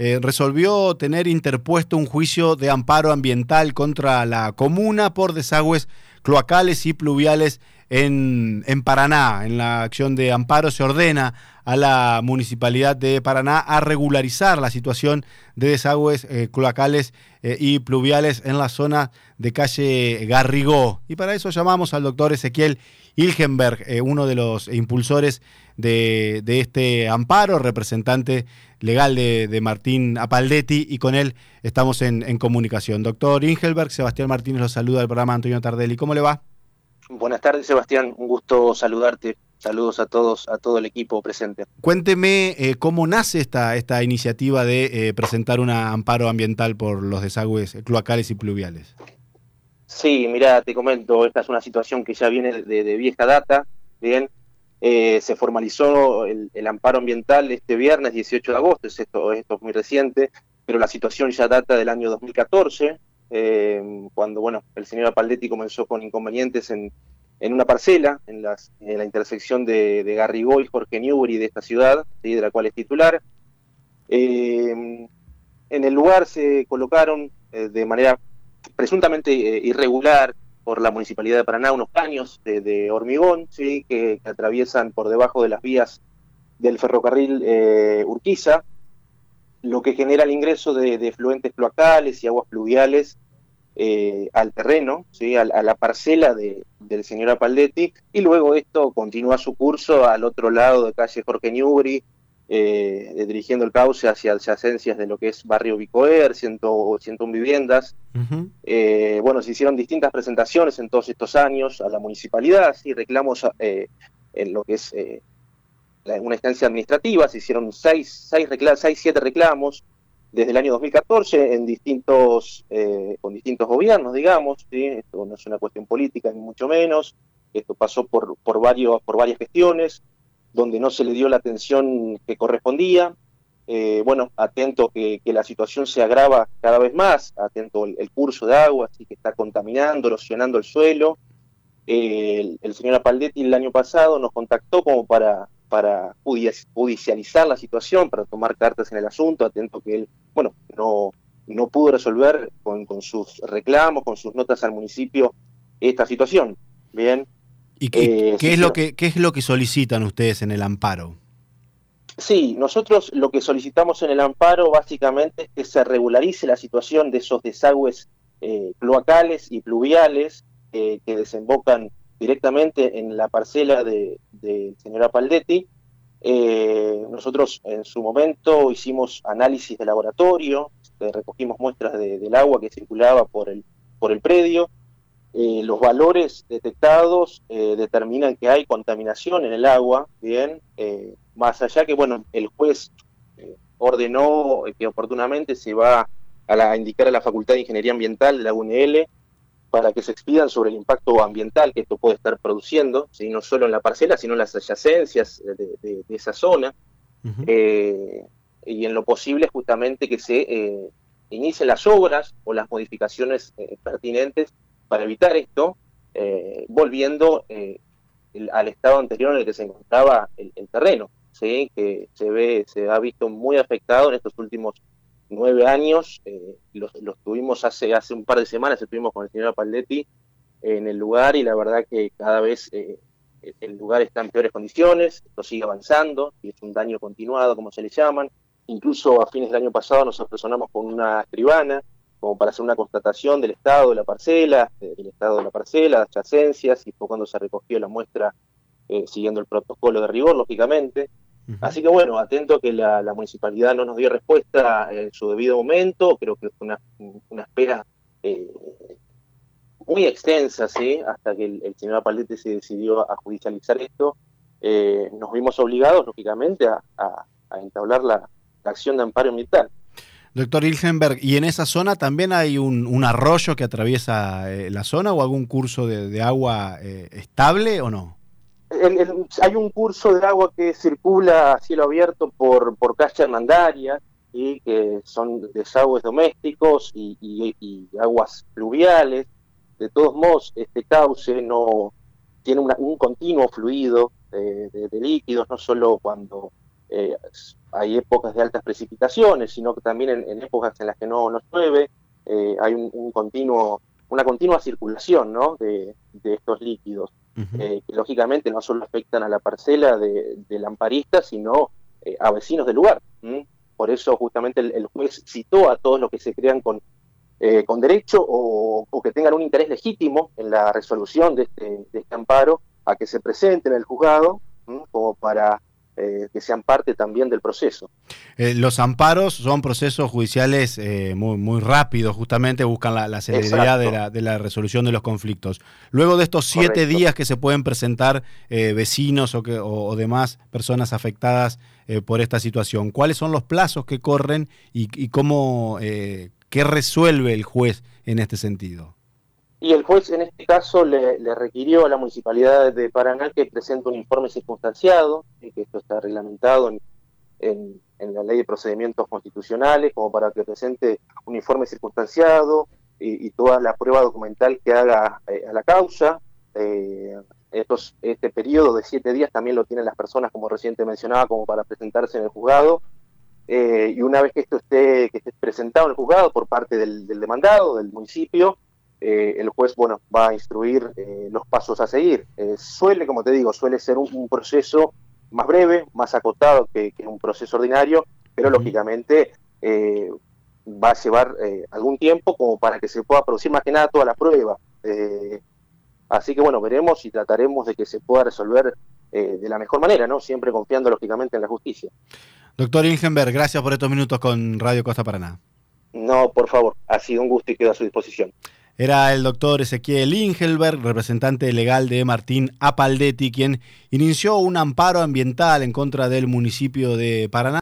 eh, resolvió tener interpuesto un juicio de amparo ambiental contra la comuna por desagües cloacales y pluviales en, en, Paraná. En la acción de amparo se ordena a la Municipalidad de Paraná a regularizar la situación de desagües eh, cloacales eh, y pluviales en la zona de calle Garrigó. Y para eso llamamos al doctor Ezequiel Ilgenberg, uno de los impulsores de, este amparo, representante legal de, Martín Apaldetti, y con él estamos en, en comunicación. Doctor Ingelberg, Sebastián Martínez los saluda del programa Antonio Tardelli. ¿Cómo le va? Buenas tardes, Sebastián. Un gusto saludarte. Saludos a todos, a todo el equipo presente. Cuénteme eh, cómo nace esta, esta iniciativa de eh, presentar un amparo ambiental por los desagües cloacales y pluviales. Sí, mira, te comento, esta es una situación que ya viene de, vieja data. Bien, eh, se formalizó el, amparo ambiental este viernes 18 de agosto, esto, esto es muy reciente, pero la situación ya data del año 2014. Eh, cuando bueno, el señor Apaldetti comenzó con inconvenientes en, en una parcela, en, las, en la intersección de, de, Garrigó y Jorge Newbery de esta ciudad, de la cual es titular. Eh, en el lugar se colocaron eh, de manera presuntamente irregular por la Municipalidad de Paraná unos caños de, hormigón ¿sí? que, atraviesan por debajo de las vías del ferrocarril Urquiza, lo que genera el ingreso de, fluentes cloacales y aguas pluviales eh, al terreno, ¿sí? a, la parcela de, del señor Apaldetti, y luego esto continúa su curso al otro lado de calle Jorge Newbery, eh, dirigiendo el cauce hacia adyacencias de lo que es barrio Bicoer, 101 viviendas. Eh, bueno, se hicieron distintas presentaciones en todos estos años a la municipalidad, y reclamos en lo que es una instancia administrativa, se hicieron seis, seis, seis, siete reclamos desde el año 2014 en distintos, eh, con distintos gobiernos, digamos, esto no es una cuestión política ni mucho menos, esto pasó por, por, varios, por varias gestiones donde no se le dio la atención que correspondía, eh, bueno, atento que, la situación se agrava cada vez más, atento el, curso de agua, así que está contaminando, erosionando el suelo. el, el, señor Apaldetti el año pasado nos contactó como para para judicializar la situación, para tomar cartas en el asunto, atento que él, bueno, no, no pudo resolver con, sus reclamos, con sus notas al municipio esta situación. Bien. ¿Y qué, eh, es lo que, qué es lo que solicitan ustedes en el amparo? Sí, nosotros lo que solicitamos en el amparo básicamente es que se regularice la situación de esos desagües eh, cloacales y pluviales eh, que desembocan directamente en la parcela de, señor Apaldetti. Eh, nosotros en su momento hicimos análisis de laboratorio, recogimos muestras del agua que circulaba por el, por el predio. Eh, los valores detectados eh, determinan que hay contaminación en el agua, bien, más allá que, bueno, el juez ordenó que oportunamente se va a, a indicar a la Facultad de Ingeniería Ambiental de la UNL para que se expidan sobre el impacto ambiental que esto puede estar produciendo, no solo en la parcela, sino en las adyacencias de, esa zona, eh, y en lo posible justamente que se eh, inicien las obras o las modificaciones eh, pertinentes para evitar esto, volviendo al estado anterior en el que se encontraba el, el terreno, ¿sí? que se ve, se ha visto muy afectado en estos últimos nueve años, eh, los, tuvimos hace, hace un par de semanas, estuvimos con el señor Paldetti en el lugar y la verdad que cada vez eh, el lugar está en peores condiciones, esto sigue avanzando y es un daño continuado, como se le llaman. Incluso a fines del año pasado nos apersonamos con una escribana como para hacer una constatación del estado de la parcela, del estado de la parcela, las adyacencias, y fue cuando se recogió la muestra eh, siguiendo el protocolo de rigor, lógicamente. Así que bueno, atento a que la, municipalidad no nos dio respuesta en su debido momento, creo que fue una, espera eh, muy extensa, ¿sí? hasta que el, señor Apalete se decidió a judicializar esto, eh, nos vimos obligados, lógicamente, a, entablar la, acción de amparo ambiental. Doctor Ilgenberg, ¿y en esa zona también hay un, arroyo que atraviesa eh, la zona o algún curso de, agua estable o no? hay un curso de agua que circula a cielo abierto por, por calle Hernandarias, y que son desagües domésticos y, aguas pluviales. De todos modos, este cauce no tiene un continuo fluido de, líquidos, no solo cuando eh, hay épocas de altas precipitaciones, sino que también en, épocas en las que no, no llueve, eh, hay un, continuo, una continua circulación ¿no? de, estos líquidos, eh, que lógicamente no solo afectan a la parcela de, del amparista, sino a vecinos del lugar. Por eso justamente el, juez citó a todos los que se crean con, con derecho o, que tengan un interés legítimo en la resolución de este, de este amparo a que se presenten en el juzgado como para eh, que sean parte también del proceso. Eh, los amparos son procesos judiciales eh, muy, muy rápidos, justamente buscan la, celeridad de la, de la, resolución de los conflictos. Luego de estos siete días que se pueden presentar vecinos o, que, o, demás personas afectadas por esta situación, ¿cuáles son los plazos que corren y, y cómo, qué resuelve el juez en este sentido? Y el juez en este caso le, requirió a la Municipalidad de Paraná que presente un informe circunstanciado, y que esto está reglamentado en, la Ley de Procedimientos Constitucionales, como para que presente un informe circunstanciado y, toda la prueba documental que haga eh, a la causa. Eh, este periodo de siete días también lo tienen las personas, como reciente mencionaba, como para presentarse en el juzgado. Eh, y una vez que esto esté, que esté presentado en el juzgado por parte del demandado, del municipio, eh, el juez bueno, va a instruir eh, los pasos a seguir. Eh, suele, como te digo, suele ser un, proceso más breve, más acotado que, un proceso ordinario, pero lógicamente va a llevar algún tiempo como para que se pueda producir más que nada toda la prueba. así que bueno, veremos y trataremos de que se pueda resolver de la mejor manera, ¿no? Siempre confiando lógicamente en la justicia. Doctor Ingenberg, gracias por estos minutos con Radio Costa Paraná. No, por favor, ha sido un gusto y quedo a su disposición. Era el doctor Ezequiel Ingelberg, representante legal de Martín Apaldetti, quien inició un amparo ambiental en contra del municipio de Paraná.